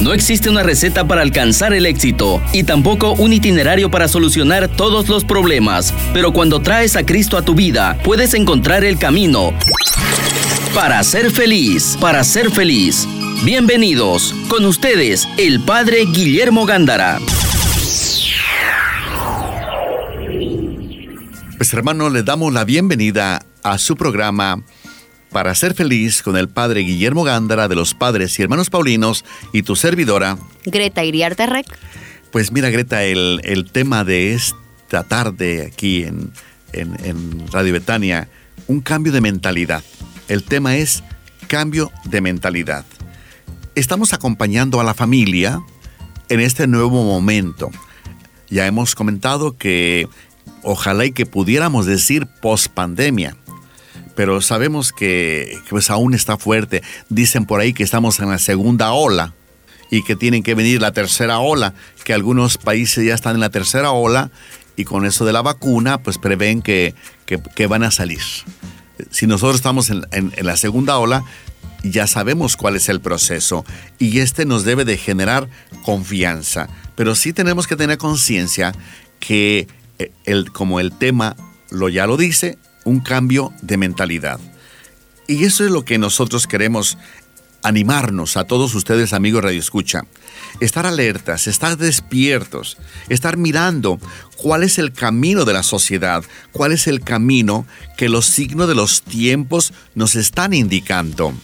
No existe una receta para alcanzar el éxito y tampoco un itinerario para solucionar todos los problemas, pero cuando traes a Cristo a tu vida, puedes encontrar el camino para ser feliz, para ser feliz. Bienvenidos, con ustedes, el Padre Guillermo Gándara. Pues hermano, le damos la bienvenida a su programa para ser feliz con el Padre Guillermo Gándara de los Padres y Hermanos Paulinos y tu servidora. Greta Iriarte Rec. Pues mira Greta, el, el, tema de esta tarde aquí en, en, en Radio Betania, un cambio de mentalidad. El tema es cambio de mentalidad. Estamos acompañando a la familia en este nuevo momento. Ya hemos comentado que ojalá y que pudiéramos decir post pandemia pero sabemos que pues aún está fuerte. Dicen por ahí que estamos en la segunda ola y que tienen que venir la tercera ola, que algunos países ya están en la tercera ola y con eso de la vacuna pues prevén que, que, van a salir. Si nosotros estamos en, en, la segunda ola, ya sabemos cuál es el proceso y este nos debe de generar confianza, pero sí tenemos que tener conciencia que eh, el, como el tema lo ya lo dice, un cambio de mentalidad. Y eso es lo que nosotros queremos animarnos a todos ustedes, amigos Radio Escucha. Estar alertas, estar despiertos, estar mirando cuál es el camino de la sociedad, cuál es el camino que los signos de los tiempos nos están indicando.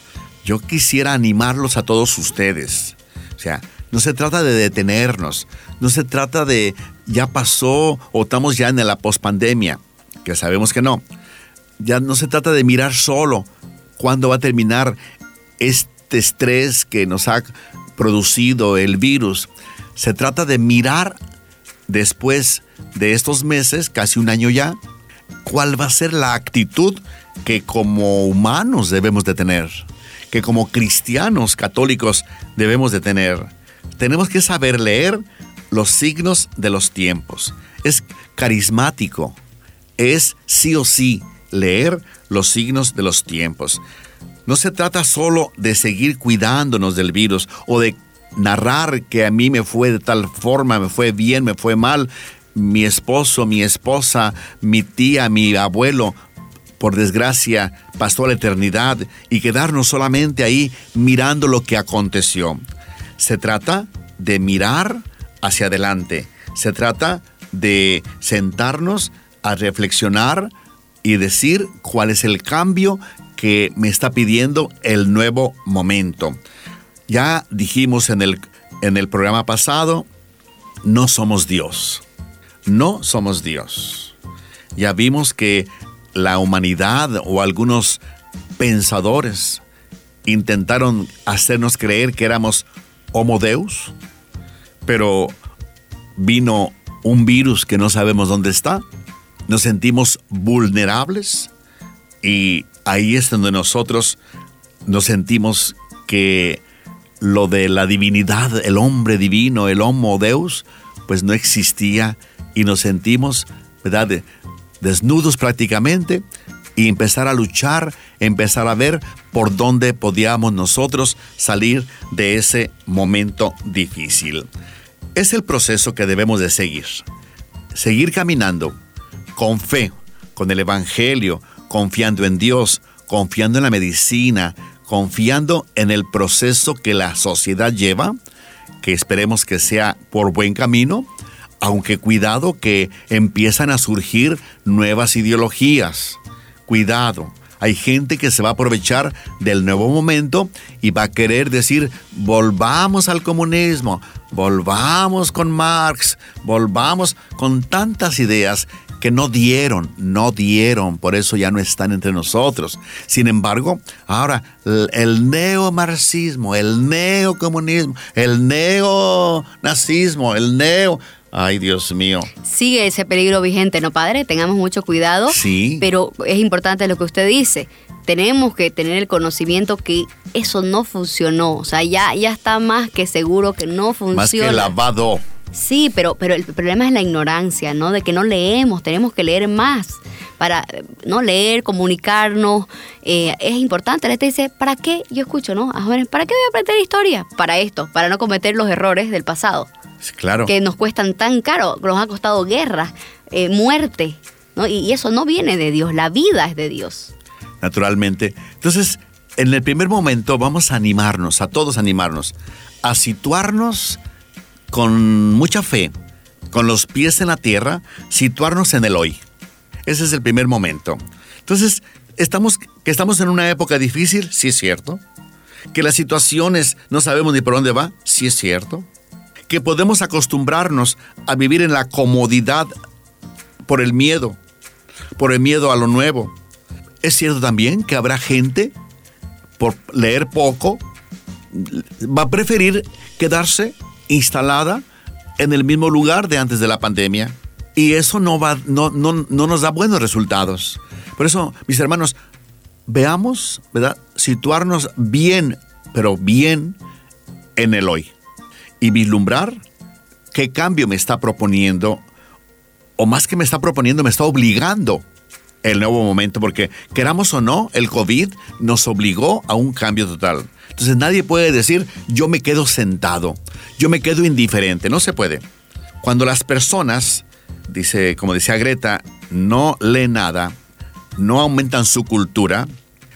Yo quisiera animarlos a todos ustedes. O sea, no se trata de detenernos, no se trata de ya pasó o estamos ya en la pospandemia, que sabemos que no. Ya no se trata de mirar solo cuándo va a terminar este estrés que nos ha producido el virus. Se trata de mirar después de estos meses, casi un año ya, cuál va a ser la actitud que como humanos debemos de tener, que como cristianos católicos debemos de tener. Tenemos que saber leer los signos de los tiempos. Es carismático, es sí o sí leer los signos de los tiempos. No se trata solo de seguir cuidándonos del virus o de narrar que a mí me fue de tal forma, me fue bien, me fue mal, mi esposo, mi esposa, mi tía, mi abuelo, por desgracia, pasó a la eternidad y quedarnos solamente ahí mirando lo que aconteció. Se trata de mirar hacia adelante. Se trata de sentarnos a reflexionar, y decir cuál es el cambio que me está pidiendo el nuevo momento. Ya dijimos en el, en el programa pasado, no somos Dios. No somos Dios. Ya vimos que la humanidad o algunos pensadores intentaron hacernos creer que éramos homo deus, pero vino un virus que no sabemos dónde está nos sentimos vulnerables y ahí es donde nosotros nos sentimos que lo de la divinidad, el hombre divino, el homo deus, pues no existía y nos sentimos, ¿verdad?, desnudos prácticamente y empezar a luchar, empezar a ver por dónde podíamos nosotros salir de ese momento difícil. Es el proceso que debemos de seguir. Seguir caminando con fe, con el Evangelio, confiando en Dios, confiando en la medicina, confiando en el proceso que la sociedad lleva, que esperemos que sea por buen camino, aunque cuidado que empiezan a surgir nuevas ideologías. Cuidado, hay gente que se va a aprovechar del nuevo momento y va a querer decir, volvamos al comunismo, volvamos con Marx, volvamos con tantas ideas que no dieron, no dieron, por eso ya no están entre nosotros. Sin embargo, ahora el neomarxismo, el neocomunismo, el neonazismo, el neo... Ay, Dios mío. Sigue ese peligro vigente, ¿no, padre? Tengamos mucho cuidado. Sí. Pero es importante lo que usted dice. Tenemos que tener el conocimiento que eso no funcionó. O sea, ya, ya está más que seguro que no funciona. Más que lavado. Sí, pero, pero el problema es la ignorancia, ¿no? De que no leemos, tenemos que leer más para no leer, comunicarnos. Eh, es importante. La gente dice, ¿para qué? Yo escucho, ¿no? A jóvenes, ¿para qué voy a aprender historia? Para esto, para no cometer los errores del pasado. Claro. Que nos cuestan tan caro, nos ha costado guerra, eh, muerte. ¿no? Y, y eso no viene de Dios, la vida es de Dios. Naturalmente. Entonces, en el primer momento vamos a animarnos, a todos animarnos, a situarnos con mucha fe, con los pies en la tierra, situarnos en el hoy. Ese es el primer momento. Entonces, estamos, que estamos en una época difícil, sí es cierto. Que las situaciones no sabemos ni por dónde va, sí es cierto. Que podemos acostumbrarnos a vivir en la comodidad por el miedo, por el miedo a lo nuevo. Es cierto también que habrá gente, por leer poco, va a preferir quedarse instalada en el mismo lugar de antes de la pandemia. Y eso no, va, no, no, no nos da buenos resultados. Por eso, mis hermanos, veamos, ¿verdad? Situarnos bien, pero bien en el hoy. Y vislumbrar qué cambio me está proponiendo, o más que me está proponiendo, me está obligando el nuevo momento, porque queramos o no, el COVID nos obligó a un cambio total. Entonces nadie puede decir, yo me quedo sentado, yo me quedo indiferente, no se puede. Cuando las personas, dice, como decía Greta, no leen nada, no aumentan su cultura,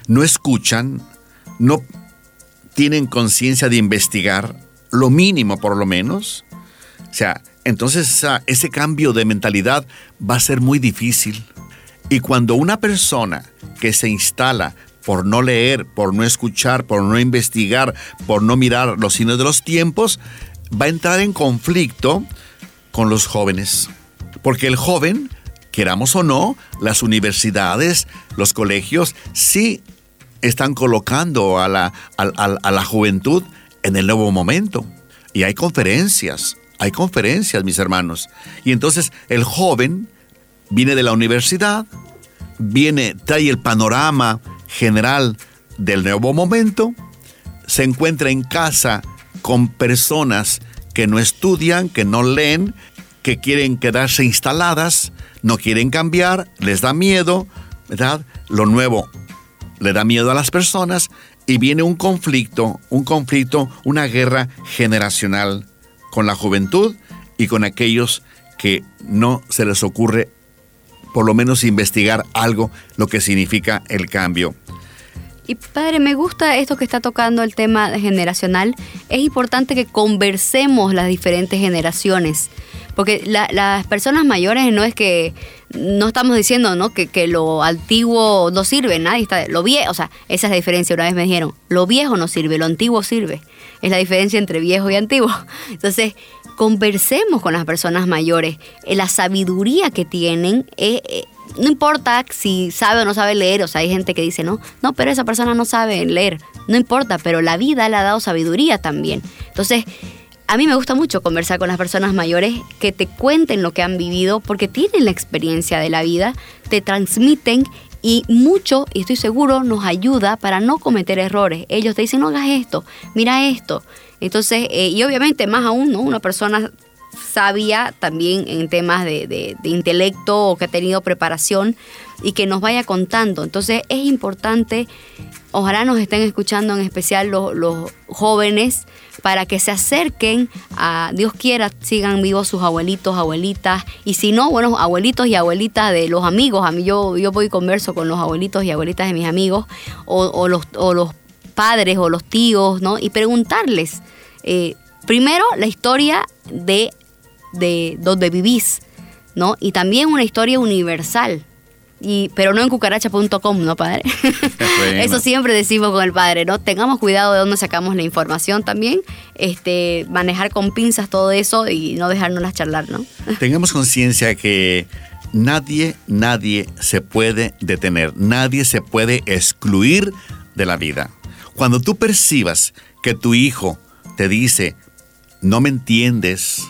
no escuchan, no tienen conciencia de investigar, lo mínimo por lo menos, o sea, entonces ese cambio de mentalidad va a ser muy difícil. Y cuando una persona que se instala por no leer, por no escuchar, por no investigar, por no mirar los signos de los tiempos, va a entrar en conflicto con los jóvenes. Porque el joven, queramos o no, las universidades, los colegios, sí están colocando a la, a, la juventud en el nuevo momento. Y hay conferencias, hay conferencias, mis hermanos. Y entonces el joven viene de la universidad, viene, trae el panorama general del nuevo momento, se encuentra en casa con personas que no estudian, que no leen, que quieren quedarse instaladas, no quieren cambiar, les da miedo, ¿verdad? Lo nuevo le da miedo a las personas y viene un conflicto, un conflicto, una guerra generacional con la juventud y con aquellos que no se les ocurre por lo menos investigar algo, lo que significa el cambio. Y padre, me gusta esto que está tocando el tema generacional. Es importante que conversemos las diferentes generaciones, porque las personas mayores no es que no estamos diciendo ¿no? Que, que, lo antiguo no sirve, nadie está, lo viejo, o sea, esa es la diferencia, una vez me dijeron, lo viejo no sirve, lo antiguo sirve, es la diferencia entre viejo y antiguo. Entonces, conversemos con las personas mayores, eh, la sabiduría que tienen, eh, eh, no importa si sabe o no sabe leer, o sea, hay gente que dice, no, no, pero esa persona no sabe leer, no importa, pero la vida le ha dado sabiduría también. Entonces, a mí me gusta mucho conversar con las personas mayores que te cuenten lo que han vivido porque tienen la experiencia de la vida, te transmiten y mucho, y estoy seguro, nos ayuda para no cometer errores. Ellos te dicen, no hagas esto, mira esto. Entonces, eh, y obviamente más aún, ¿no? Una persona sabia también en temas de, intelecto o que ha tenido preparación y que nos vaya contando. Entonces es importante, ojalá nos estén escuchando en especial los, los jóvenes, para que se acerquen a, Dios quiera, sigan vivos sus abuelitos, abuelitas, y si no, bueno, abuelitos y abuelitas de los amigos, a mí yo, yo voy y converso con los abuelitos y abuelitas de mis amigos, o, los, los padres o los tíos, ¿no? Y preguntarles, eh, primero, la historia de, de donde vivís, ¿no? Y también una historia universal, y, pero no en cucaracha.com, ¿no, padre? Eso siempre decimos con el padre, ¿no? Tengamos cuidado de dónde sacamos la información también, este, manejar con pinzas todo eso y no dejarnos charlar, ¿no? Tengamos conciencia que nadie, nadie se puede detener, nadie se puede excluir de la vida. Cuando tú percibas que tu hijo te dice, no me entiendes,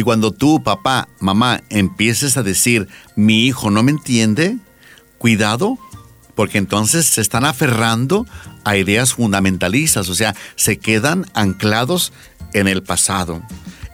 y cuando tú, papá, mamá, empieces a decir, mi hijo no me entiende, cuidado, porque entonces se están aferrando a ideas fundamentalistas, o sea, se quedan anclados en el pasado.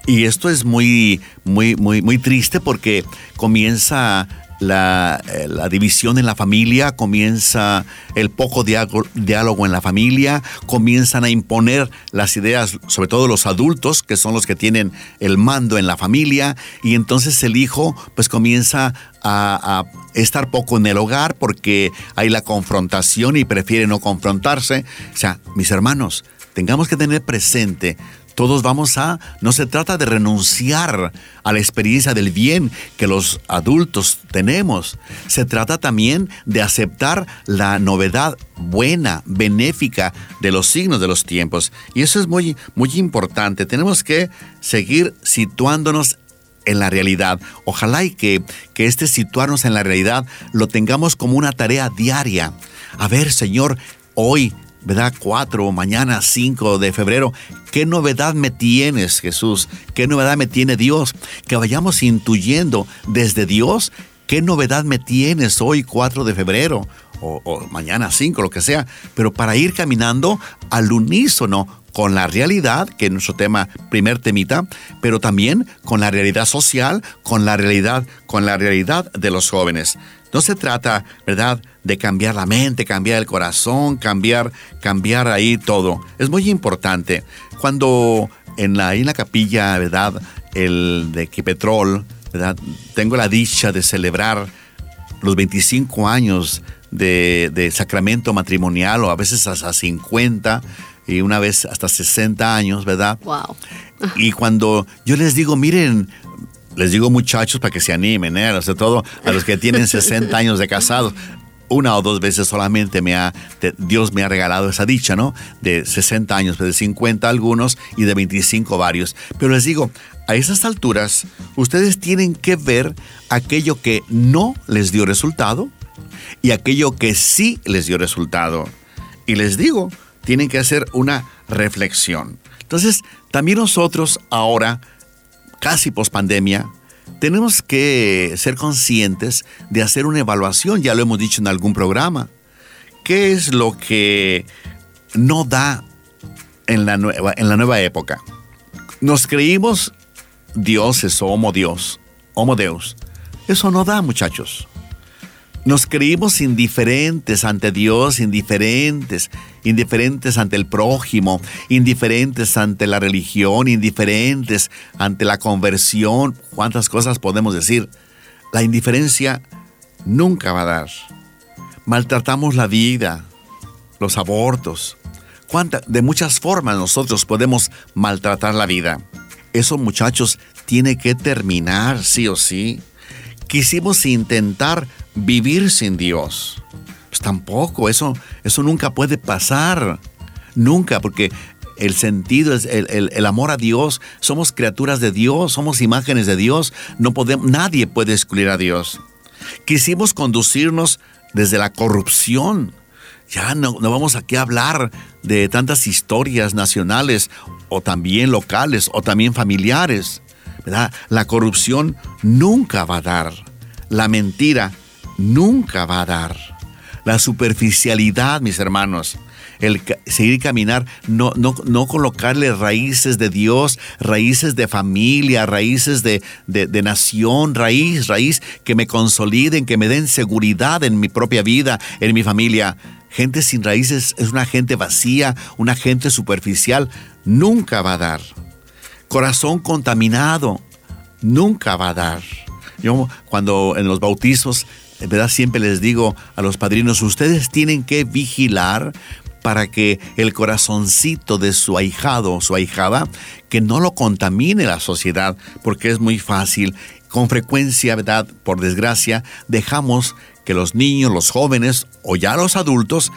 Y esto es muy, muy, muy, muy triste porque comienza la, eh, la, división en la familia, comienza el poco diálogo en la familia, comienzan a imponer las ideas, sobre todo los adultos, que son los que tienen el mando en la familia, y entonces el hijo pues comienza a, a estar poco en el hogar porque hay la confrontación y prefiere no confrontarse. O sea, mis hermanos, tengamos que tener presente todos vamos a, no se trata de renunciar a la experiencia del bien que los adultos tenemos, se trata también de aceptar la novedad buena, benéfica de los signos de los tiempos. Y eso es muy, muy importante. Tenemos que seguir situándonos en la realidad. Ojalá y que, que este situarnos en la realidad lo tengamos como una tarea diaria. A ver, Señor, hoy ¿verdad? 4, mañana 5 de febrero. ¿Qué novedad me tienes, Jesús? ¿Qué novedad me tiene Dios? Que vayamos intuyendo desde Dios, ¿qué novedad me tienes hoy 4 de febrero? O, mañana 5, lo que sea, pero para ir caminando al unísono con la realidad, que es nuestro tema, primer temita, pero también con la realidad social, con la realidad, con la realidad de los jóvenes. No se trata, ¿verdad?, de cambiar la mente, cambiar el corazón, cambiar, cambiar ahí todo. Es muy importante. Cuando en la, en la capilla, ¿verdad?, el de Quipetrol, ¿verdad?, tengo la dicha de celebrar los 25 años de, de sacramento matrimonial o a veces hasta 50 y una vez hasta 60 años, ¿verdad? Wow. Y cuando yo les digo, miren, les digo muchachos para que se animen, ¿eh? sobre todo a los que tienen 60 años de casados. Una o dos veces solamente me ha, Dios me ha regalado esa dicha, ¿no? De 60 años, de 50 algunos y de 25 varios. Pero les digo, a esas alturas, ustedes tienen que ver aquello que no les dio resultado y aquello que sí les dio resultado. Y les digo, tienen que hacer una reflexión. Entonces, también nosotros ahora casi pospandemia, tenemos que ser conscientes de hacer una evaluación, ya lo hemos dicho en algún programa. ¿Qué es lo que no da en la nueva, en la nueva época? Nos creímos dioses o homo Dios, homo Deus. Eso no da, muchachos. Nos creímos indiferentes ante Dios, indiferentes, indiferentes ante el prójimo, indiferentes ante la religión, indiferentes ante la conversión. ¿Cuántas cosas podemos decir? La indiferencia nunca va a dar. Maltratamos la vida, los abortos. de muchas formas nosotros podemos maltratar la vida. Eso, muchachos, tiene que terminar, sí o sí. Quisimos intentar vivir sin Dios. Pues tampoco, eso, eso nunca puede pasar. Nunca, porque el sentido es el, amor a Dios. Somos criaturas de Dios, somos imágenes de Dios. No podemos, nadie puede excluir a Dios. Quisimos conducirnos desde la corrupción. Ya no, no vamos aquí a hablar de tantas historias nacionales o también locales o también familiares. La corrupción nunca va a dar. La mentira nunca va a dar. La superficialidad, mis hermanos, el seguir caminar, no, no, no, colocarle raíces de Dios, raíces de familia, raíces de, de, nación, raíz, raíz que me consoliden, que me den seguridad en mi propia vida, en mi familia. Gente sin raíces es una gente vacía, una gente superficial, nunca va a dar. Corazón contaminado, nunca va a dar. Yo cuando en los bautizos verdad siempre les digo a los padrinos, ustedes tienen que vigilar para que el corazoncito de su ahijado o su ahijada, que no lo contamine la sociedad, porque es muy fácil. Con frecuencia, ¿verdad? Por desgracia, dejamos que los niños, los jóvenes o ya los adultos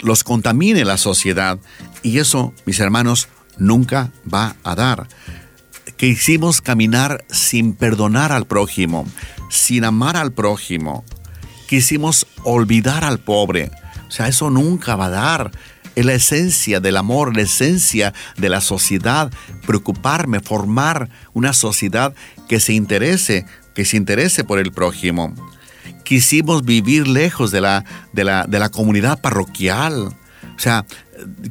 los contamine la sociedad. Y eso, mis hermanos, nunca va a dar. Que hicimos caminar sin perdonar al prójimo, sin amar al prójimo. Quisimos olvidar al pobre. O sea, eso nunca va a dar. Es la esencia del amor, la esencia de la sociedad. Preocuparme, formar una sociedad que se interese, que se interese por el prójimo. Quisimos vivir lejos de la, de la, de la comunidad parroquial. O sea,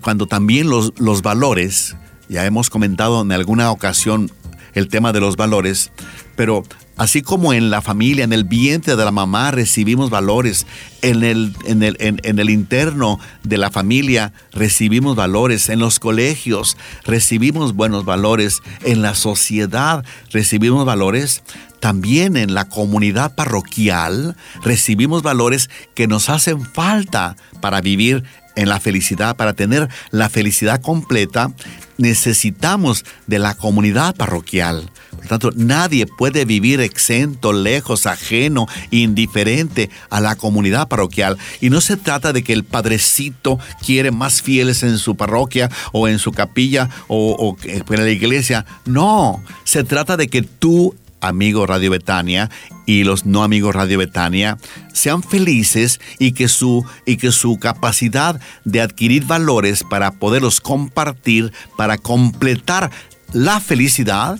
cuando también los, los valores, ya hemos comentado en alguna ocasión el tema de los valores, pero Así como en la familia, en el vientre de la mamá recibimos valores, en el, en el, en, el interno de la familia recibimos valores, en los colegios recibimos buenos valores, en la sociedad recibimos valores, también en la comunidad parroquial recibimos valores que nos hacen falta para vivir en la felicidad, para tener la felicidad completa, necesitamos de la comunidad parroquial. Por tanto, nadie puede vivir exento, lejos, ajeno, indiferente a la comunidad parroquial. Y no se trata de que el padrecito quiere más fieles en su parroquia o en su capilla o, o en la iglesia. No, se trata de que tú amigo Radio Betania y los no amigos Radio Betania sean felices y que su y que su capacidad de adquirir valores para poderlos compartir, para completar la felicidad,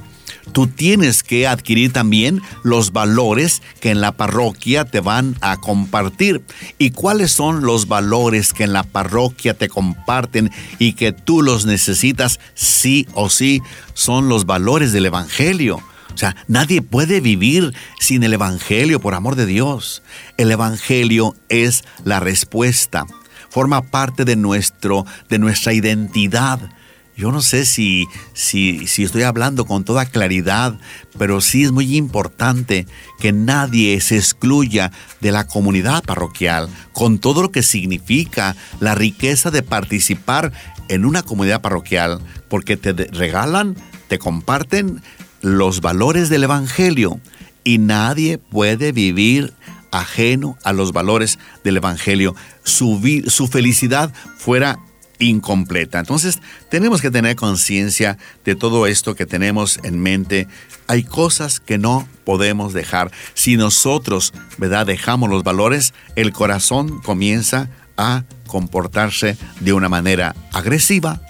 tú tienes que adquirir también los valores que en la parroquia te van a compartir. ¿Y cuáles son los valores que en la parroquia te comparten y que tú los necesitas sí o sí? Son los valores del Evangelio. O sea, nadie puede vivir sin el Evangelio, por amor de Dios. El Evangelio es la respuesta. Forma parte de, nuestro, de nuestra identidad. Yo no sé si, si, si, estoy hablando con toda claridad, pero sí es muy importante que nadie se excluya de la comunidad parroquial, con todo lo que significa la riqueza de participar en una comunidad parroquial, porque te regalan, te comparten los valores del Evangelio y nadie puede vivir ajeno a los valores del Evangelio. Su, su felicidad fuera incompleta. Entonces tenemos que tener conciencia de todo esto que tenemos en mente. Hay cosas que no podemos dejar. Si nosotros, ¿verdad?, dejamos los valores, el corazón comienza a comportarse de una manera agresiva,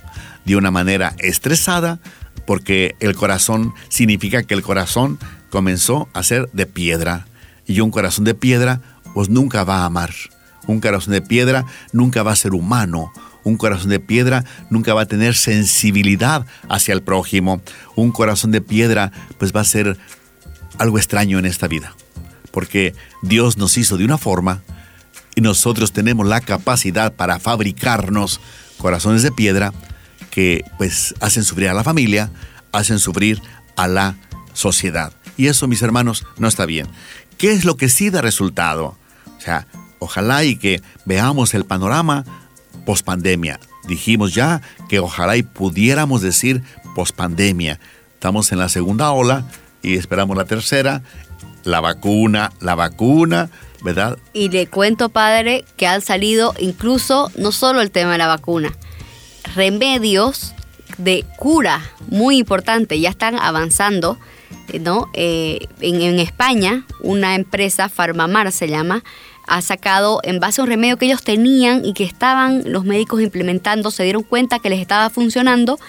de una manera estresada, porque el corazón significa que el corazón comenzó a ser de piedra. Y un corazón de piedra, pues nunca va a amar. Un corazón de piedra nunca va a ser humano. Un corazón de piedra nunca va a tener sensibilidad hacia el prójimo. Un corazón de piedra, pues va a ser algo extraño en esta vida. Porque Dios nos hizo de una forma y nosotros tenemos la capacidad para fabricarnos corazones de piedra que pues hacen sufrir a la familia, hacen sufrir a la sociedad. Y eso, mis hermanos, no está bien. ¿Qué es lo que sí da resultado? O sea, ojalá y que veamos el panorama pospandemia. Dijimos ya que ojalá y pudiéramos decir pospandemia. Estamos en la segunda ola y esperamos la tercera. La vacuna, la vacuna, ¿verdad? Y le cuento, padre, que han salido incluso no solo el tema de la vacuna, remedios de cura muy importante, ya están avanzando. Eh, ¿no? Eh, en, España, una empresa, Farmamar se llama, ha sacado en base a un remedio que ellos tenían y que estaban los médicos implementando, se dieron cuenta que les estaba funcionando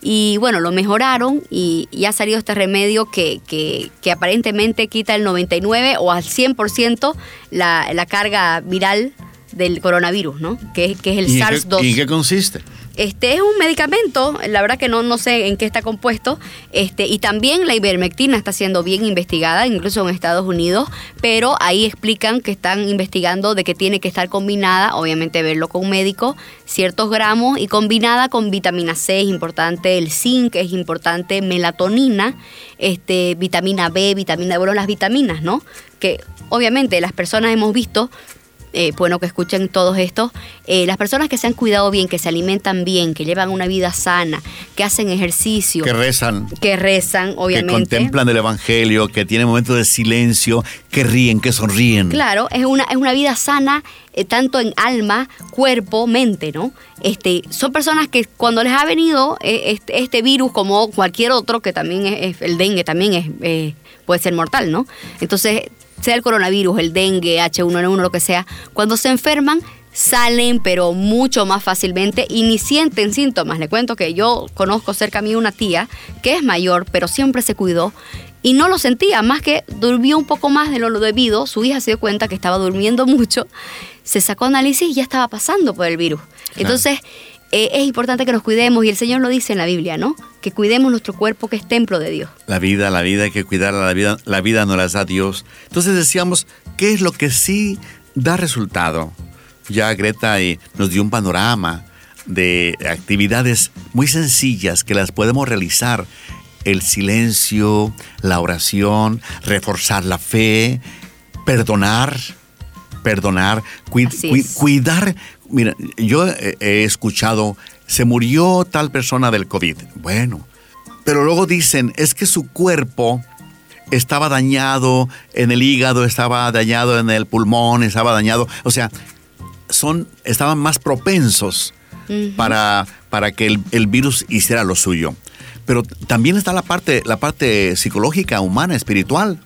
y bueno, lo mejoraron y, ha salido este remedio que, que, aparentemente quita el 99 o al 100% la, la carga viral del coronavirus, ¿no? Que, que es el SARS-2. ¿Y en qué consiste? Este es un medicamento, la verdad que no, no sé en qué está compuesto, este, y también la ivermectina está siendo bien investigada, incluso en Estados Unidos, pero ahí explican que están investigando de que tiene que estar combinada, obviamente verlo con un médico, ciertos gramos y combinada con vitamina C es importante, el zinc es importante, melatonina, este, vitamina B, vitamina, bueno, las vitaminas, ¿no? Que obviamente las personas hemos visto eh, bueno que escuchen todos estos, eh, las personas que se han cuidado bien, que se alimentan bien, que llevan una vida sana, que hacen ejercicio. Que rezan. Que rezan, obviamente. Que contemplan el Evangelio, que tienen momentos de silencio, que ríen, que sonríen. Claro, es una, es una vida sana, eh, tanto en alma, cuerpo, mente, ¿no? Este, son personas que cuando les ha venido este, este, virus, como cualquier otro, que también es, el dengue, también es, puede ser mortal, ¿no? Entonces sea el coronavirus, el dengue, H1N1, lo que sea, cuando se enferman salen pero mucho más fácilmente y ni sienten síntomas. Le cuento que yo conozco cerca a mí una tía que es mayor pero siempre se cuidó y no lo sentía, más que durmió un poco más de lo debido, su hija se dio cuenta que estaba durmiendo mucho, se sacó análisis y ya estaba pasando por el virus. Entonces, eh, es importante que nos cuidemos y el Señor lo dice en la Biblia, ¿no? Que cuidemos nuestro cuerpo que es templo de Dios. La vida, la vida hay que cuidarla, la vida, la vida nos la da Dios. Entonces decíamos, ¿qué es lo que sí da resultado? Ya Greta nos dio un panorama de actividades muy sencillas que las podemos realizar. El silencio, la oración, reforzar la fe, perdonar, perdonar, cuidar. Mira, yo he escuchado, se murió tal persona del COVID. Bueno, pero luego dicen, es que su cuerpo estaba dañado en el hígado, estaba dañado en el pulmón, estaba dañado. O sea, son, estaban más propensos para, para que el, el, virus hiciera lo suyo. Pero también está la parte, la parte psicológica, humana, espiritual.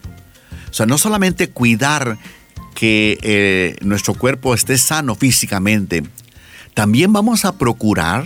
O sea, no solamente cuidar que eh, nuestro cuerpo esté sano físicamente, también vamos a procurar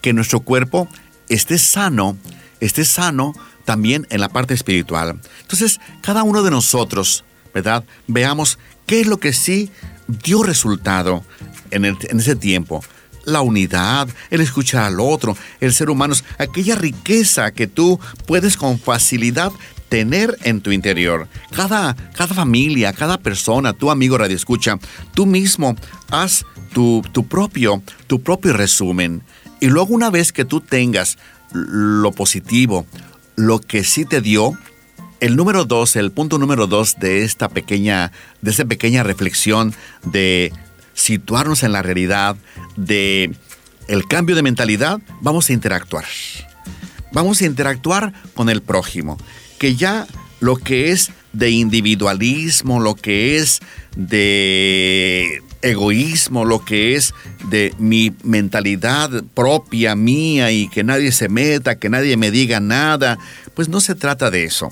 que nuestro cuerpo esté sano, esté sano también en la parte espiritual. Entonces, cada uno de nosotros, ¿verdad? Veamos qué es lo que sí dio resultado en, en ese tiempo la unidad, el escuchar al otro, el ser humano, aquella riqueza que tú puedes con facilidad tener en tu interior. Cada, cada familia, cada persona, tu amigo Radio Escucha, tú mismo haz tu, tu, propio, tu propio resumen. Y luego una vez que tú tengas lo positivo, lo que sí te dio, el número dos, el punto número dos de esta pequeña, de esta pequeña reflexión de situarnos en la realidad, de el cambio de mentalidad, vamos a interactuar. Vamos a interactuar con el prójimo que ya lo que es de individualismo, lo que es de egoísmo, lo que es de mi mentalidad propia mía y que nadie se meta, que nadie me diga nada, pues no se trata de eso.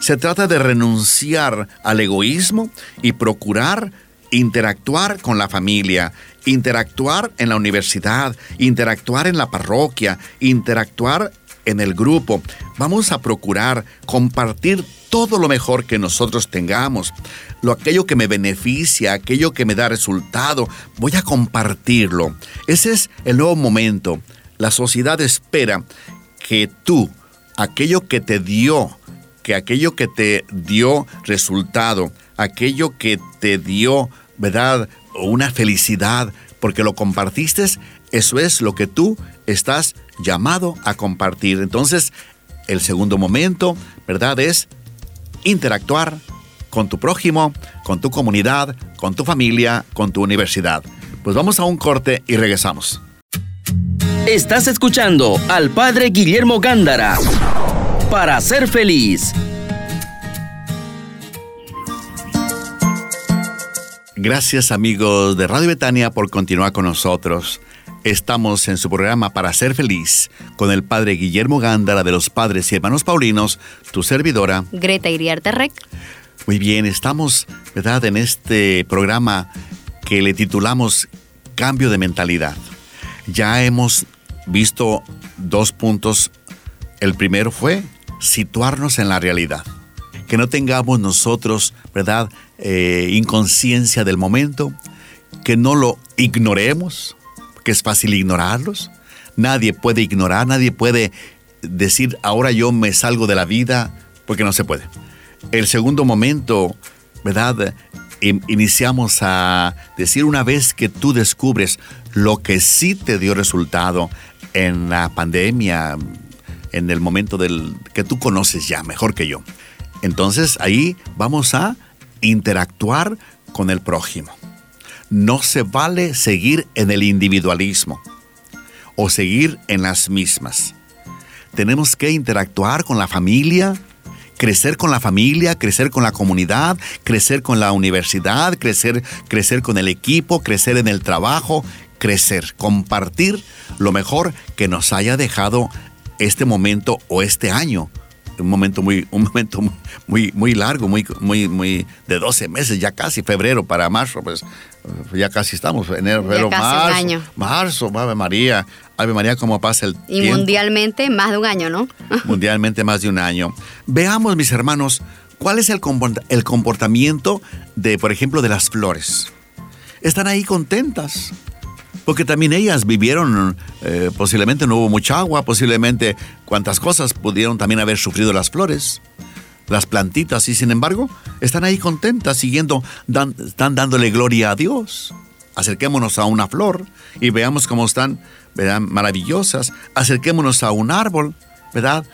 Se trata de renunciar al egoísmo y procurar interactuar con la familia, interactuar en la universidad, interactuar en la parroquia, interactuar en el grupo. Vamos a procurar compartir todo lo mejor que nosotros tengamos, lo aquello que me beneficia, aquello que me da resultado, voy a compartirlo. Ese es el nuevo momento. La sociedad espera que tú, aquello que te dio, que aquello que te dio resultado, aquello que te dio, ¿verdad? Una felicidad, porque lo compartiste, eso es lo que tú estás llamado a compartir. Entonces, el segundo momento, ¿verdad? Es interactuar con tu prójimo, con tu comunidad, con tu familia, con tu universidad. Pues vamos a un corte y regresamos. Estás escuchando al Padre Guillermo Gándara para ser feliz. Gracias amigos de Radio Betania por continuar con nosotros. Estamos en su programa Para Ser Feliz con el Padre Guillermo Gándara de los Padres y Hermanos Paulinos, tu servidora. Greta Iriarte Rec. Muy bien, estamos, ¿verdad?, en este programa que le titulamos Cambio de Mentalidad. Ya hemos visto dos puntos. El primero fue situarnos en la realidad. Que no tengamos nosotros, ¿verdad?, eh, inconsciencia del momento, que no lo ignoremos, que es fácil ignorarlos. Nadie puede ignorar, nadie puede decir, ahora yo me salgo de la vida, porque no se puede. El segundo momento, ¿verdad? Iniciamos a decir una vez que tú descubres lo que sí te dio resultado en la pandemia, en el momento del que tú conoces ya mejor que yo. Entonces ahí vamos a interactuar con el prójimo. No se vale seguir en el individualismo o seguir en las mismas. Tenemos que interactuar con la familia, crecer con la familia, crecer con la comunidad, crecer con la universidad, crecer, crecer con el equipo, crecer en el trabajo, crecer, compartir lo mejor que nos haya dejado este momento o este año un momento muy, un momento muy, muy largo, muy, muy, muy de 12 meses, ya casi febrero para marzo, pues ya casi estamos, enero, febrero, marzo, año. marzo, Ave María, Ave María, cómo pasa el y mundialmente más de un año, ¿no? mundialmente más de un año. Veamos, mis hermanos, cuál es el, el comportamiento de, por ejemplo, de las flores. Están ahí contentas, porque también ellas vivieron, eh, posiblemente no hubo mucha agua, posiblemente cuántas cosas pudieron también haber sufrido las flores, las plantitas, y sin embargo están ahí contentas, siguiendo, están dándole gloria a Dios. Acerquémonos a una flor y veamos cómo están ¿verdad? maravillosas. Acerquémonos a un árbol, ¿verdad?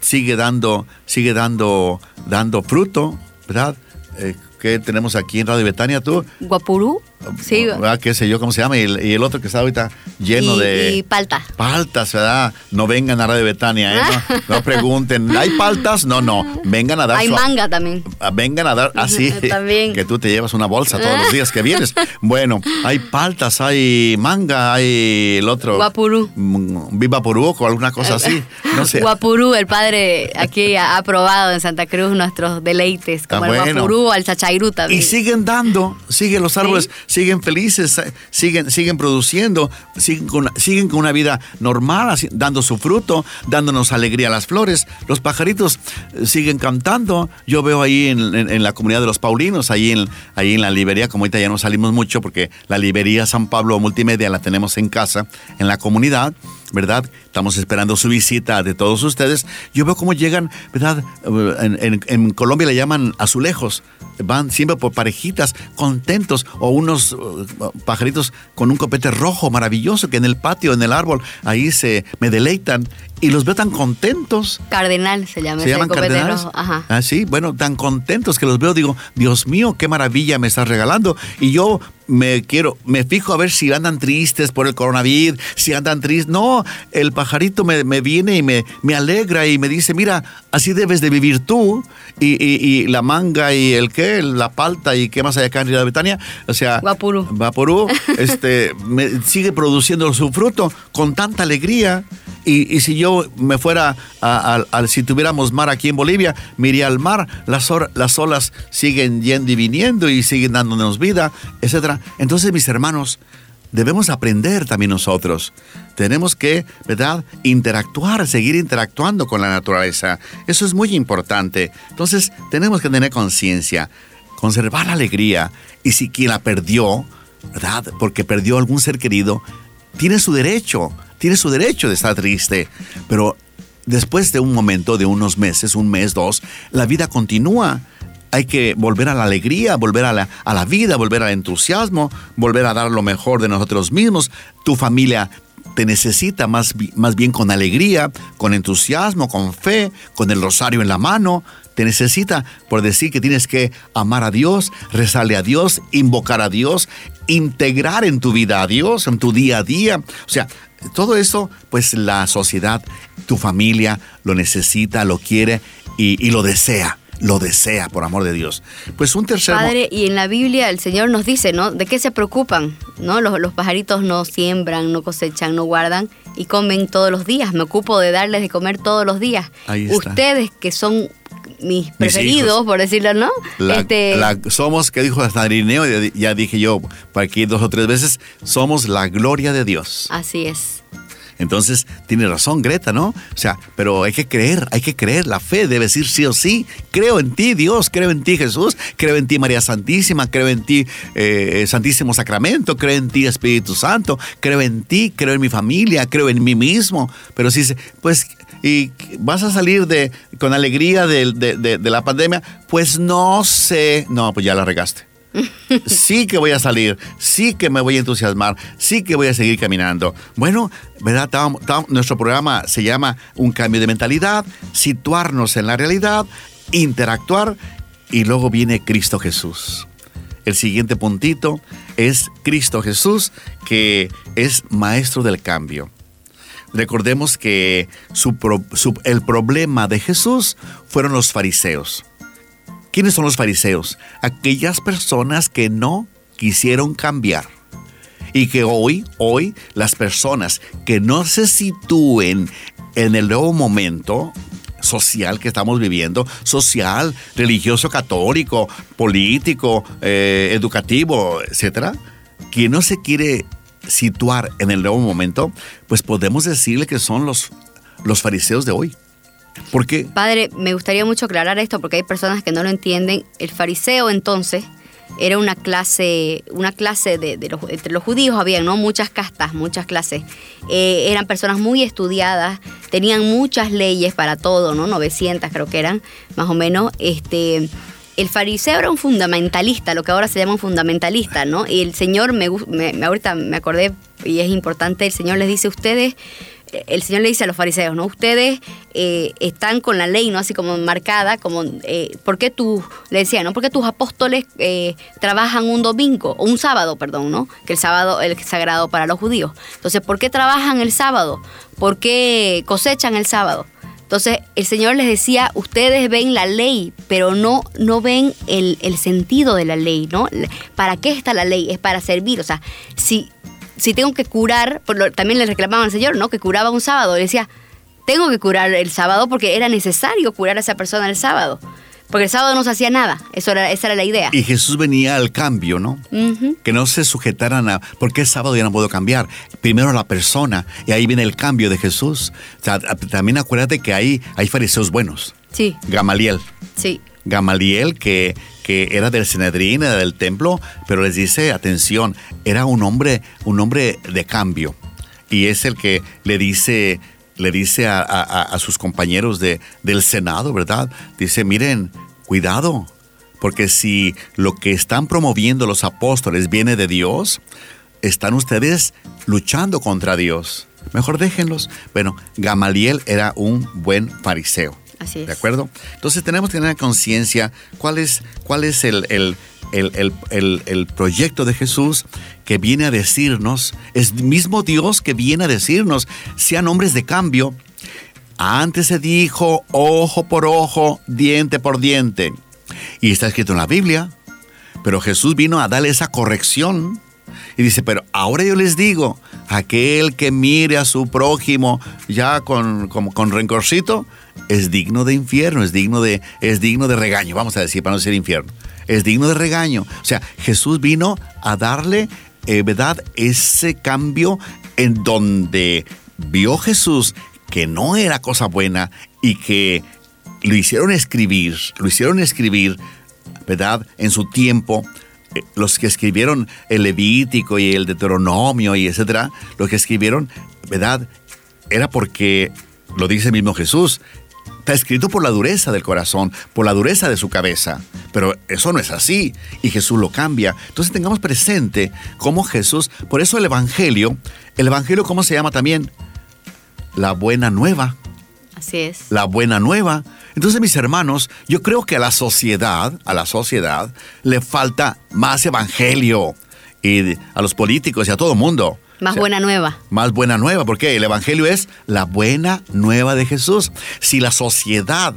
Sigue dando, sigue dando, dando fruto, ¿verdad? Eh, ¿Qué tenemos aquí en Radio Betania tú? Guapurú. Sí. ¿verdad? ¿Qué sé yo cómo se llama? Y el, otro que está ahorita lleno de... Y palta. Paltas, ¿verdad? No vengan a Radio Betania, ¿eh? No, pregunten, ¿hay paltas? No, no. Vengan a dar... Hay manga también. Ah, vengan a dar... Así. Ah, también. Que tú te llevas una bolsa todos los días que vienes. Bueno, hay paltas, hay manga, hay el otro... Guapurú. Mm, Viva Purú o alguna cosa así. No sé. Guapurú, el padre aquí ha probado en Santa Cruz nuestros deleites, como ah, el guapurú o el chachairú Y siguen dando, siguen los árboles siguen felices, siguen, siguen produciendo, siguen con, siguen con una vida normal, dando su fruto, dándonos alegría a las flores. Los pajaritos eh, siguen cantando. Yo veo ahí en, la comunidad de los Paulinos, ahí en, ahí en la librería, como ahorita ya no salimos mucho porque la librería San Pablo Multimedia la tenemos en casa, en la comunidad. ¿Verdad? Estamos esperando su visita de todos ustedes. Yo veo cómo llegan, ¿verdad? En, en, Colombia le llaman azulejos. Van siempre por parejitas, contentos, o unos uh, pajaritos con un copete rojo maravilloso que en el patio, en el árbol, ahí se me deleitan y los veo tan contentos. Cardenal se llama. Se llaman cardenales. Ajá. Ah, sí, bueno, tan contentos que los veo. Digo, Dios mío, qué maravilla me estás regalando. Y yo me quiero, me fijo a ver si andan tristes por el coronavirus, si andan tristes. No, el pajarito me, viene y me, me, alegra y me dice, mira, así debes de vivir tú. Y, la manga y el qué, la palta y qué más hay acá en Río Betania. O sea, Vaporú. Vaporú, este, me, sigue produciendo su fruto con tanta alegría. Y, si yo me fuera, a, si tuviéramos mar aquí en Bolivia, me iría al mar, las, las olas siguen yendo y viniendo y siguen dándonos vida, etc. Entonces, mis hermanos, debemos aprender también nosotros. Tenemos que, ¿verdad?, interactuar, seguir interactuando con la naturaleza. Eso es muy importante. Entonces, tenemos que tener conciencia, conservar la alegría. Y si quien la perdió, ¿verdad?, porque perdió algún ser querido, tiene su derecho tiene su derecho de estar triste, pero después de un momento, de unos meses, un mes, dos, la vida continúa. Hay que volver a la alegría, volver a la, a la vida, volver al entusiasmo, volver a dar lo mejor de nosotros mismos. Tu familia te necesita más, más bien con alegría, con entusiasmo, con fe, con el rosario en la mano. Te necesita por decir que tienes que amar a Dios, rezarle a Dios, invocar a Dios, integrar en tu vida a Dios, en tu día a día. O sea, todo eso, pues la sociedad, tu familia lo necesita, lo quiere y, lo desea lo desea, por amor de Dios. Pues un tercer... Padre, y en la Biblia el Señor nos dice, ¿no? ¿De qué se preocupan? ¿No? Los, los, pajaritos no siembran, no cosechan, no guardan y comen todos los días. Me ocupo de darles de comer todos los días. Ustedes que son mis preferidos, por decirlo, ¿no? Este, somos, que dijo Irineo, ya dije yo por aquí dos o tres veces, somos la gloria de Dios. Así es. Entonces, tiene razón Greta, ¿no? O sea, pero hay que creer, hay que creer, la fe debe decir sí o sí, creo en ti Dios, creo en ti Jesús, creo en ti María Santísima, creo en ti eh, Santísimo Sacramento, creo en ti Espíritu Santo, creo en ti, creo en mi familia, creo en mí mismo, pero sí, pues y vas a salir de, con alegría de, de, la pandemia, pues no sé, no, pues ya la regaste. Sí que voy a salir, sí que me voy a entusiasmar, sí que voy a seguir caminando. Bueno, ¿verdad? Nuestro programa se llama Un cambio de mentalidad, situarnos en la realidad, interactuar y luego viene Cristo Jesús. El siguiente puntito es Cristo Jesús, que es maestro del cambio. Recordemos que el problema de Jesús fueron los fariseos. ¿Quiénes son los fariseos? Aquellas personas que no quisieron cambiar. Y que hoy, hoy, las personas que no se sitúen en el nuevo momento social que estamos viviendo, social, religioso, católico, político, eh, educativo, etcétera, que no se quiere situar en el nuevo momento, pues podemos decirle que son los, los fariseos de hoy. ¿Por qué? Padre, me gustaría mucho aclarar esto porque hay personas que no lo entienden. El fariseo entonces era una clase, una clase de, los, entre los judíos había, ¿no? Muchas castas, muchas clases. Eh, eran personas muy estudiadas, tenían muchas leyes para todo, ¿no? 900 creo que eran, más o menos. Este, el fariseo era un fundamentalista, lo que ahora se llama un fundamentalista, ¿no? Y el Señor, me, me ahorita me acordé, y es importante, el Señor les dice, ustedes el Señor le dice a los fariseos, ¿no? Ustedes eh, están con la ley, ¿no? Así como marcada, como, eh, ¿por qué tú, le decía, ¿no? ¿Por qué tus apóstoles eh, trabajan un domingo, o un sábado, perdón, ¿no? Que el sábado es sagrado para los judíos. Entonces, ¿por qué trabajan el sábado? ¿Por qué cosechan el sábado? Entonces, el Señor les decía, ustedes ven la ley, pero no, no ven el, el sentido de la ley, ¿no? ¿Para qué está la ley? Es para servir. O sea, si si tengo que curar, también le reclamaban al Señor, ¿no? Que curaba un sábado. Le decía, tengo que curar el sábado porque era necesario curar a esa persona el sábado. Porque el sábado no se hacía nada. Eso era, esa era la idea. Y Jesús venía al cambio, ¿no? Que no se sujetaran a. Porque el sábado ya no puedo cambiar. Primero la persona. Y ahí viene el cambio de Jesús. O sea, también acuérdate que hay, hay fariseos buenos. Sí. Gamaliel. Sí. Gamaliel, que, que era del Senedrín, era del templo, pero les dice, atención, era un hombre, un hombre de cambio. Y es el que le dice, le dice a, sus compañeros de, del Senado, ¿verdad? Dice, miren, cuidado, porque si lo que están promoviendo los apóstoles viene de Dios, están ustedes luchando contra Dios. Mejor déjenlos. Bueno, Gamaliel era un buen fariseo. ¿De acuerdo? Entonces tenemos que tener conciencia cuál es, cuál es el, el, proyecto de Jesús que viene a decirnos, es mismo Dios que viene a decirnos, sean hombres de cambio. Antes se dijo ojo por ojo, diente por diente. Y está escrito en la Biblia. Pero Jesús vino a darle esa corrección. Y dice, pero ahora yo les digo, aquel que mire a su prójimo ya con, con, con rencorcito, es digno de infierno, es digno de, es digno de regaño, vamos a decir, para no decir infierno. Es digno de regaño. O sea, Jesús vino a darle, eh, ¿verdad?, ese cambio en donde vio Jesús que no era cosa buena y que lo hicieron escribir, lo hicieron escribir, ¿verdad?, en su tiempo. Eh, los que escribieron el Levítico y el Deuteronomio y etcétera, los que escribieron, ¿verdad? Era porque, lo dice mismo Jesús, Está escrito por la dureza del corazón, por la dureza de su cabeza. Pero eso no es así y Jesús lo cambia. Entonces tengamos presente cómo Jesús, por eso el Evangelio, el Evangelio ¿cómo se llama también? La buena nueva. Así es. La buena nueva. Entonces, mis hermanos, yo creo que a la sociedad, a la sociedad, le falta más evangelio. Y a los políticos y a todo el mundo. Más buena nueva. Más buena nueva, porque el Evangelio es la buena nueva de Jesús. Si la sociedad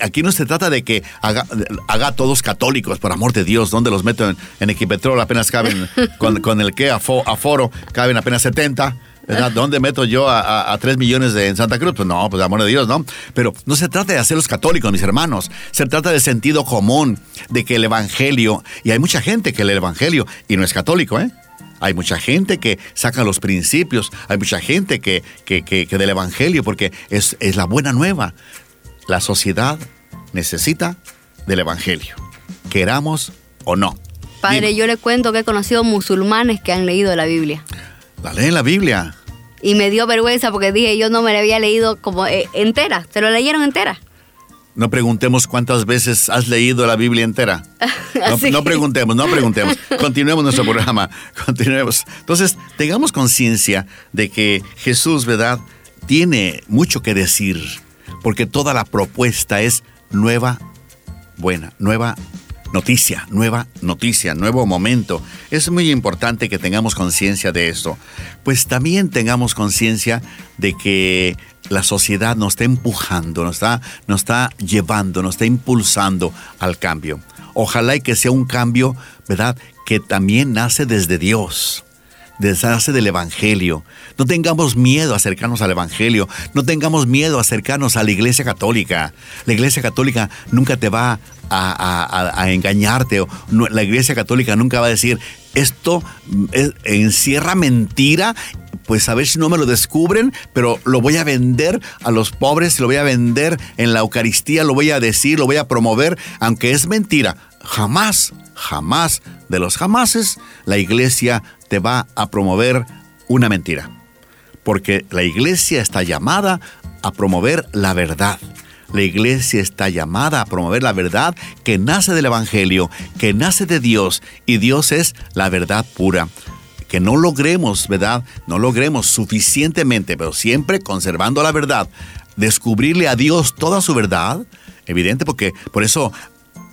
Aquí no se trata de que haga, haga todos católicos, por amor de Dios. ¿Dónde los meto en, en Equipetrol? Apenas caben, con, el que aforo, caben apenas 70. ¿verdad? ¿Dónde meto yo a, tres 3 millones de, en Santa Cruz? Pues no, pues amor de Dios, ¿no? Pero no se trata de hacerlos católicos, mis hermanos. Se trata de sentido común, de que el Evangelio, y hay mucha gente que lee el Evangelio y no es católico, ¿eh? Hay mucha gente que saca los principios, hay mucha gente que, que, del Evangelio, porque es, es la buena nueva. La sociedad necesita del Evangelio, queramos o no. Padre, yo le cuento que he conocido musulmanes que han leído la Biblia. La leen la Biblia. Y me dio vergüenza porque dije, yo no me la había leído como eh, entera. ¿Se lo leyeron entera? No preguntemos cuántas veces has leído la Biblia entera. No, preguntemos, no preguntemos. Continuemos nuestro programa. Continuemos. Entonces, tengamos conciencia de que Jesús, ¿verdad? Tiene mucho que decir, porque toda la propuesta es nueva, buena, nueva noticia, nueva noticia, nuevo momento. Es muy importante que tengamos conciencia de esto. Pues también tengamos conciencia de que la sociedad nos está empujando, nos está, nos está llevando, nos está impulsando al cambio. Ojalá y que sea un cambio, ¿verdad? Que también nace desde Dios deshace del Evangelio. No tengamos miedo a acercarnos al Evangelio. No tengamos miedo a acercarnos a la Iglesia Católica. La Iglesia Católica nunca te va a, engañarte. la Iglesia Católica nunca va a decir, esto encierra mentira pues a ver si no me lo descubren, pero lo voy a vender a los pobres, lo voy a vender en la Eucaristía, lo voy a decir, lo voy a promover, aunque es mentira. Jamás, jamás de los jamases, la iglesia te va a promover una mentira. Porque la iglesia está llamada a promover la verdad. La iglesia está llamada a promover la verdad que nace del Evangelio, que nace de Dios, y Dios es la verdad pura. Que no logremos, ¿verdad? No logremos suficientemente, pero siempre conservando la verdad, descubrirle a Dios toda su verdad, evidente, porque por eso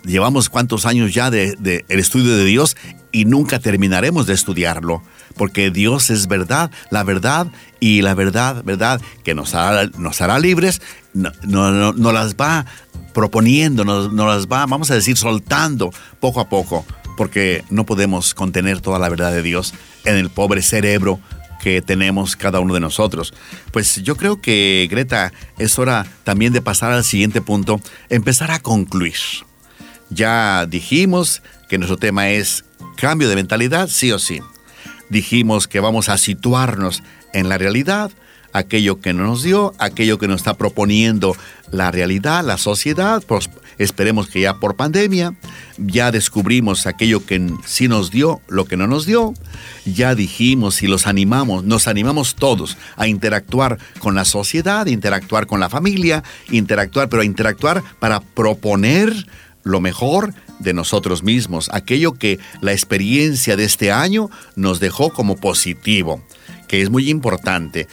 llevamos cuántos años ya de, el estudio de Dios y nunca terminaremos de estudiarlo, porque Dios es verdad, la verdad y la verdad, verdad, que nos hará, nos hará libres, nos no, no, las va proponiendo, nos, nos las va, vamos a decir, soltando poco a poco, porque no podemos contener toda la verdad de Dios en el pobre cerebro que tenemos cada uno de nosotros. Pues yo creo que, Greta, es hora también de pasar al siguiente punto, empezar a concluir. Ya dijimos que nuestro tema es cambio de mentalidad, sí o sí. Dijimos que vamos a situarnos en la realidad, aquello que no nos dio, aquello que nos está proponiendo la realidad, la sociedad, pues esperemos que ya por pandemia, ya descubrimos aquello que sí nos dio, lo que no nos dio, ya dijimos y los animamos, nos animamos todos a interactuar con la sociedad, interactuar con la familia, interactuar, pero a interactuar para proponer lo mejor de nosotros mismos, aquello que la experiencia de este año nos dejó como positivo, que es muy importante.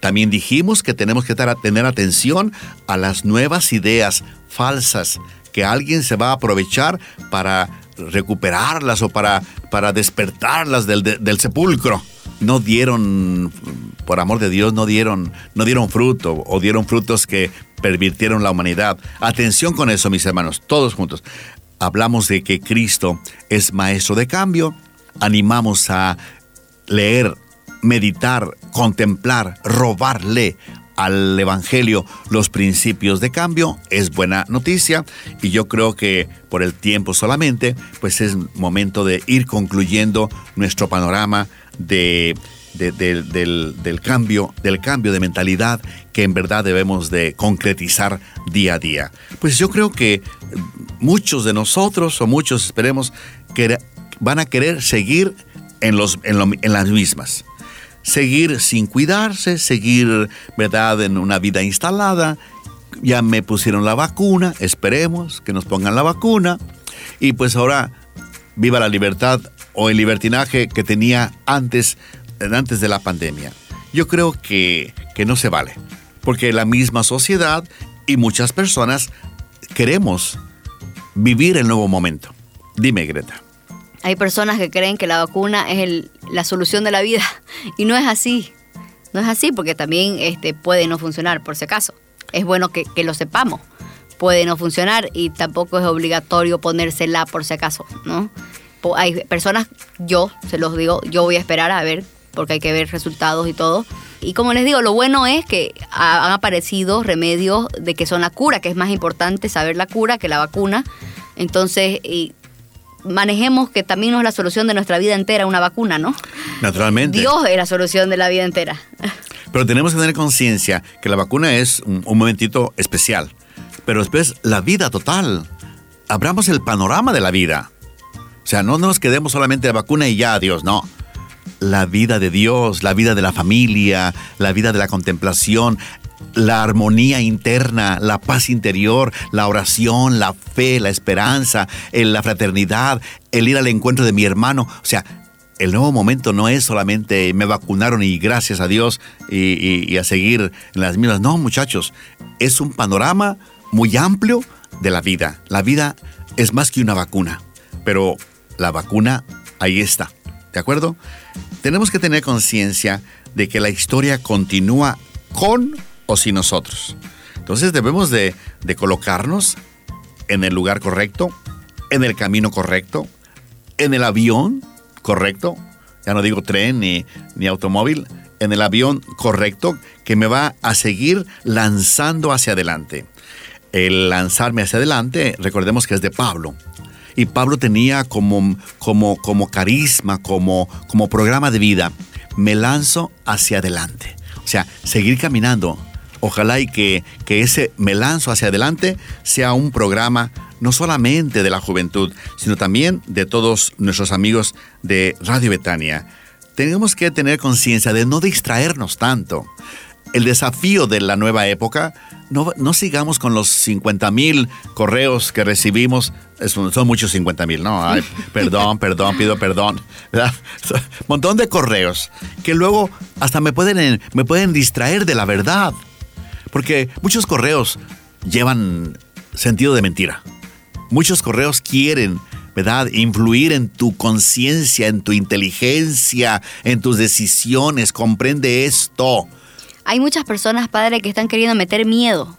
También dijimos que tenemos que tener atención a las nuevas ideas falsas que alguien se va a aprovechar para recuperarlas o para, para despertarlas del, del sepulcro. No dieron, por amor de Dios, no dieron, no dieron fruto o dieron frutos que pervirtieron la humanidad. Atención con eso, mis hermanos, todos juntos. Hablamos de que Cristo es maestro de cambio. Animamos a leer meditar, contemplar, robarle al Evangelio los principios de cambio es buena noticia y yo creo que por el tiempo solamente pues es momento de ir concluyendo nuestro panorama de, del, cambio, del cambio de mentalidad que en verdad debemos de concretizar día a día. Pues yo creo que muchos de nosotros o muchos esperemos que van a querer seguir en, los, en las mismas seguir sin cuidarse, seguir, ¿verdad?, en una vida instalada. Ya me pusieron la vacuna, esperemos que nos pongan la vacuna. Y pues ahora viva la libertad o el libertinaje que tenía antes, antes de la pandemia. Yo creo que, que no se vale, porque la misma sociedad y muchas personas queremos vivir el nuevo momento. Dime, Greta. Hay personas que creen que la vacuna es la solución de la vida y no es así. No es así porque también este, puede no funcionar, por si acaso. Es bueno que, lo sepamos. Puede no funcionar y tampoco es obligatorio ponérsela por si acaso, ¿no? Hay personas, yo se los digo, yo voy a esperar a ver, porque hay que ver resultados y todo. Y como les digo, lo bueno es que han aparecido remedios de que son la cura, que es más importante saber la cura que la vacuna. Entonces, y manejemos que también no es la solución de nuestra vida entera una vacuna, ¿no? Naturalmente. Dios es la solución de la vida entera. Pero tenemos que tener conciencia que la vacuna es un, momentito especial. Pero después la vida total. Abramos el panorama de la vida. O sea, no nos quedemos solamente la vacuna y ya, Dios, no. La vida de Dios, la vida de la familia, la vida de la contemplación, la armonía interna, la paz interior, la oración, la fe, la esperanza, la fraternidad, el ir al encuentro de mi hermano. O sea, el nuevo momento no es solamente me vacunaron y gracias a Dios y, a seguir en las mismas. No, muchachos, es un panorama muy amplio de la vida. La vida es más que una vacuna, pero la vacuna ahí está. ¿De acuerdo? Tenemos que tener conciencia de que la historia continúa con o sin nosotros. Entonces debemos de, colocarnos en el lugar correcto, en el camino correcto, en el avión correcto, ya no digo tren ni, ni automóvil, en el avión correcto que me va a seguir lanzando hacia adelante. El lanzarme hacia adelante, recordemos que es de Pablo. Y Pablo tenía como, como, como carisma, como, como programa de vida, me lanzo hacia adelante. O sea, seguir caminando, Ojalá y que, que ese Me lanzo hacia adelante sea un programa no solamente de la juventud, sino también de todos nuestros amigos de Radio Betania. Tenemos que tener conciencia de no distraernos tanto. El desafío de la nueva época, no, no sigamos con los 50 mil correos que recibimos. son muchos 50 mil, ¿no? Ay, perdón, perdón, pido perdón. ¿verdad? Montón de correos que luego hasta me pueden, me pueden distraer de la verdad. Porque muchos correos llevan sentido de mentira. Muchos correos quieren, ¿verdad? Influir en tu conciencia, en tu inteligencia, en tus decisiones. Comprende esto. Hay muchas personas, padre, que están queriendo meter miedo.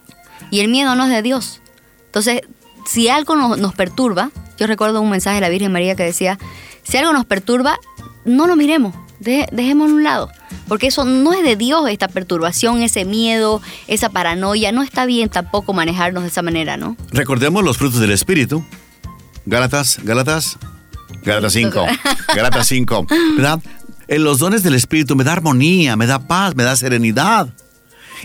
Y el miedo no es de Dios. Entonces, si algo nos, perturba, yo recuerdo un mensaje de la Virgen María que decía, si algo nos perturba, no lo miremos, dejémoslo a un lado. Porque eso no es de Dios, esta perturbación, ese miedo, esa paranoia. No está bien tampoco manejarnos de esa manera, ¿no? Recordemos los frutos del Espíritu. Gálatas, Gálatas, Gálatas 5. Gálatas 5. ¿Verdad? En los dones del Espíritu me da armonía, me da paz, me da serenidad.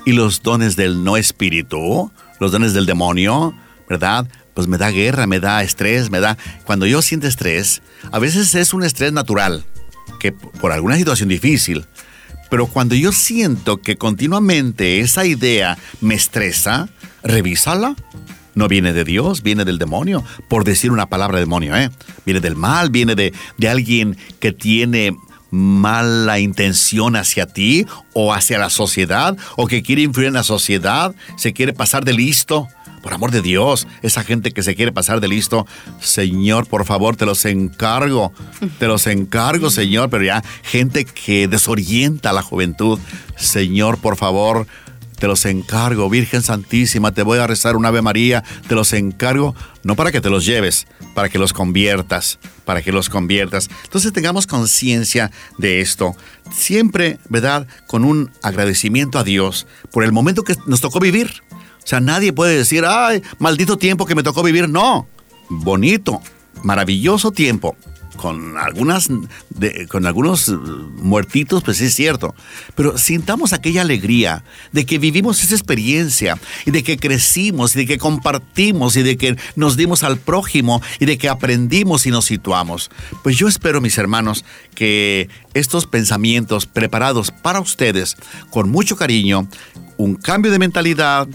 Y los dones del no espíritu, los dones del demonio, ¿verdad? Pues me da guerra, me da estrés, me da... Cuando yo siento estrés, a veces es un estrés natural, que por alguna situación difícil, pero cuando yo siento que continuamente esa idea me estresa, revísala. No viene de Dios, viene del demonio, por decir una palabra demonio, ¿eh? Viene del mal, viene de, de alguien que tiene mala intención hacia ti o hacia la sociedad o que quiere influir en la sociedad, se quiere pasar de listo. Por amor de Dios, esa gente que se quiere pasar de listo, Señor, por favor, te los encargo, te los encargo, Señor, pero ya gente que desorienta a la juventud, Señor, por favor, te los encargo, Virgen Santísima, te voy a rezar un Ave María, te los encargo, no para que te los lleves, para que los conviertas, para que los conviertas. Entonces tengamos conciencia de esto, siempre, ¿verdad? Con un agradecimiento a Dios por el momento que nos tocó vivir o sea, nadie puede decir, ay, maldito tiempo que me tocó vivir. No, bonito, maravilloso tiempo. Con, algunas con algunos muertitos, pues es cierto. Pero sintamos aquella alegría de que vivimos esa experiencia y de que crecimos y de que compartimos y de que nos dimos al prójimo y de que aprendimos y nos situamos. Pues yo espero, mis hermanos, que estos pensamientos preparados para ustedes con mucho cariño, un cambio de mentalidad,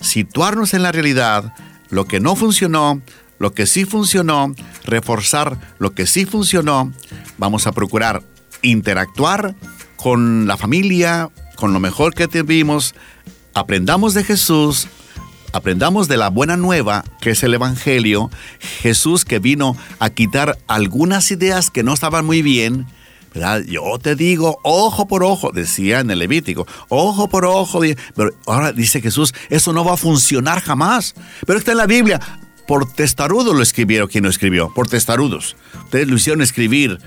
situarnos en la realidad, lo que no funcionó, lo que sí funcionó, reforzar lo que sí funcionó. Vamos a procurar interactuar con la familia, con lo mejor que tuvimos, aprendamos de Jesús, aprendamos de la buena nueva, que es el Evangelio, Jesús que vino a quitar algunas ideas que no estaban muy bien, yo te digo, ojo por ojo, decía en el Levítico, ojo por ojo, pero ahora dice Jesús, eso no va a funcionar jamás. Pero está en la Biblia, por testarudos lo escribieron quien lo escribió, por testarudos. Ustedes lo hicieron escribir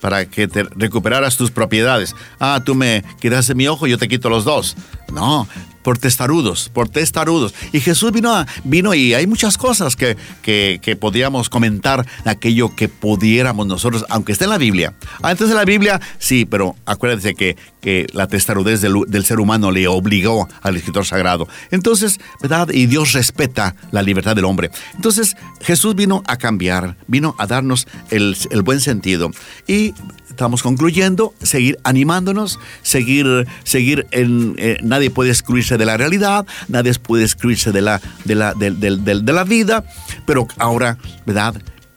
para que te recuperaras tus propiedades. Ah, tú me quitaste mi ojo, yo te quito los dos. No, por testarudos, por testarudos. Y Jesús vino, vino y hay muchas cosas que, que, podríamos comentar, aquello que pudiéramos nosotros, aunque esté en la Biblia. Antes de la Biblia, sí, pero acuérdense que, que la testarudez del, del, ser humano le obligó al escritor sagrado. Entonces, ¿verdad? Y Dios respeta la libertad del hombre. Entonces, Jesús vino a cambiar, vino a darnos el, el buen sentido. Y estamos concluyendo, seguir animándonos, seguir, seguir en, eh, nadie puede excluirse de la realidad, nadie puede excluirse de la, de la, de, la vida, pero ahora, ¿verdad?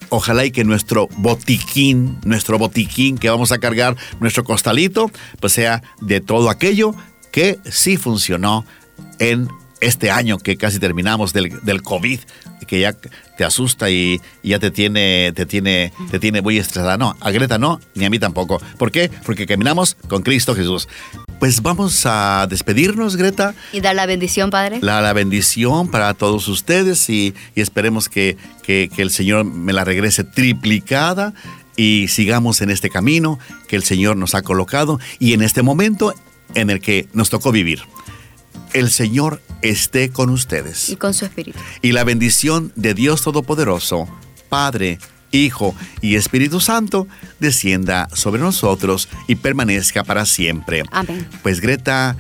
Ojalá y que nuestro botiquín, nuestro botiquín que vamos a cargar, nuestro costalito, pues sea de todo aquello que sí funcionó en este año que casi terminamos del, del COVID, que ya te asusta y, ya te tiene, te tiene, te tiene muy estresada. No, a Greta no, ni a mí tampoco. ¿Por qué? Porque caminamos con Cristo Jesús. Pues vamos a despedirnos, Greta. Y dar la bendición, Padre. La, la bendición para todos ustedes y, esperemos que, que, que el Señor me la regrese triplicada y sigamos en este camino que el Señor nos ha colocado y en este momento en el que nos tocó vivir el Señor esté con ustedes. Y con su Espíritu. Y la bendición de Dios Todopoderoso, Padre, Hijo y Espíritu Santo, descienda sobre nosotros y permanezca para siempre. Amén. Pues Greta,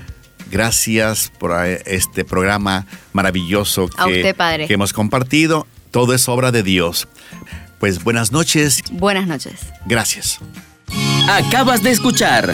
Gracias por este programa maravilloso A usted, padre. que hemos compartido. Todo es obra de Dios. Pues buenas noches. Buenas noches. Gracias. Acabas de escuchar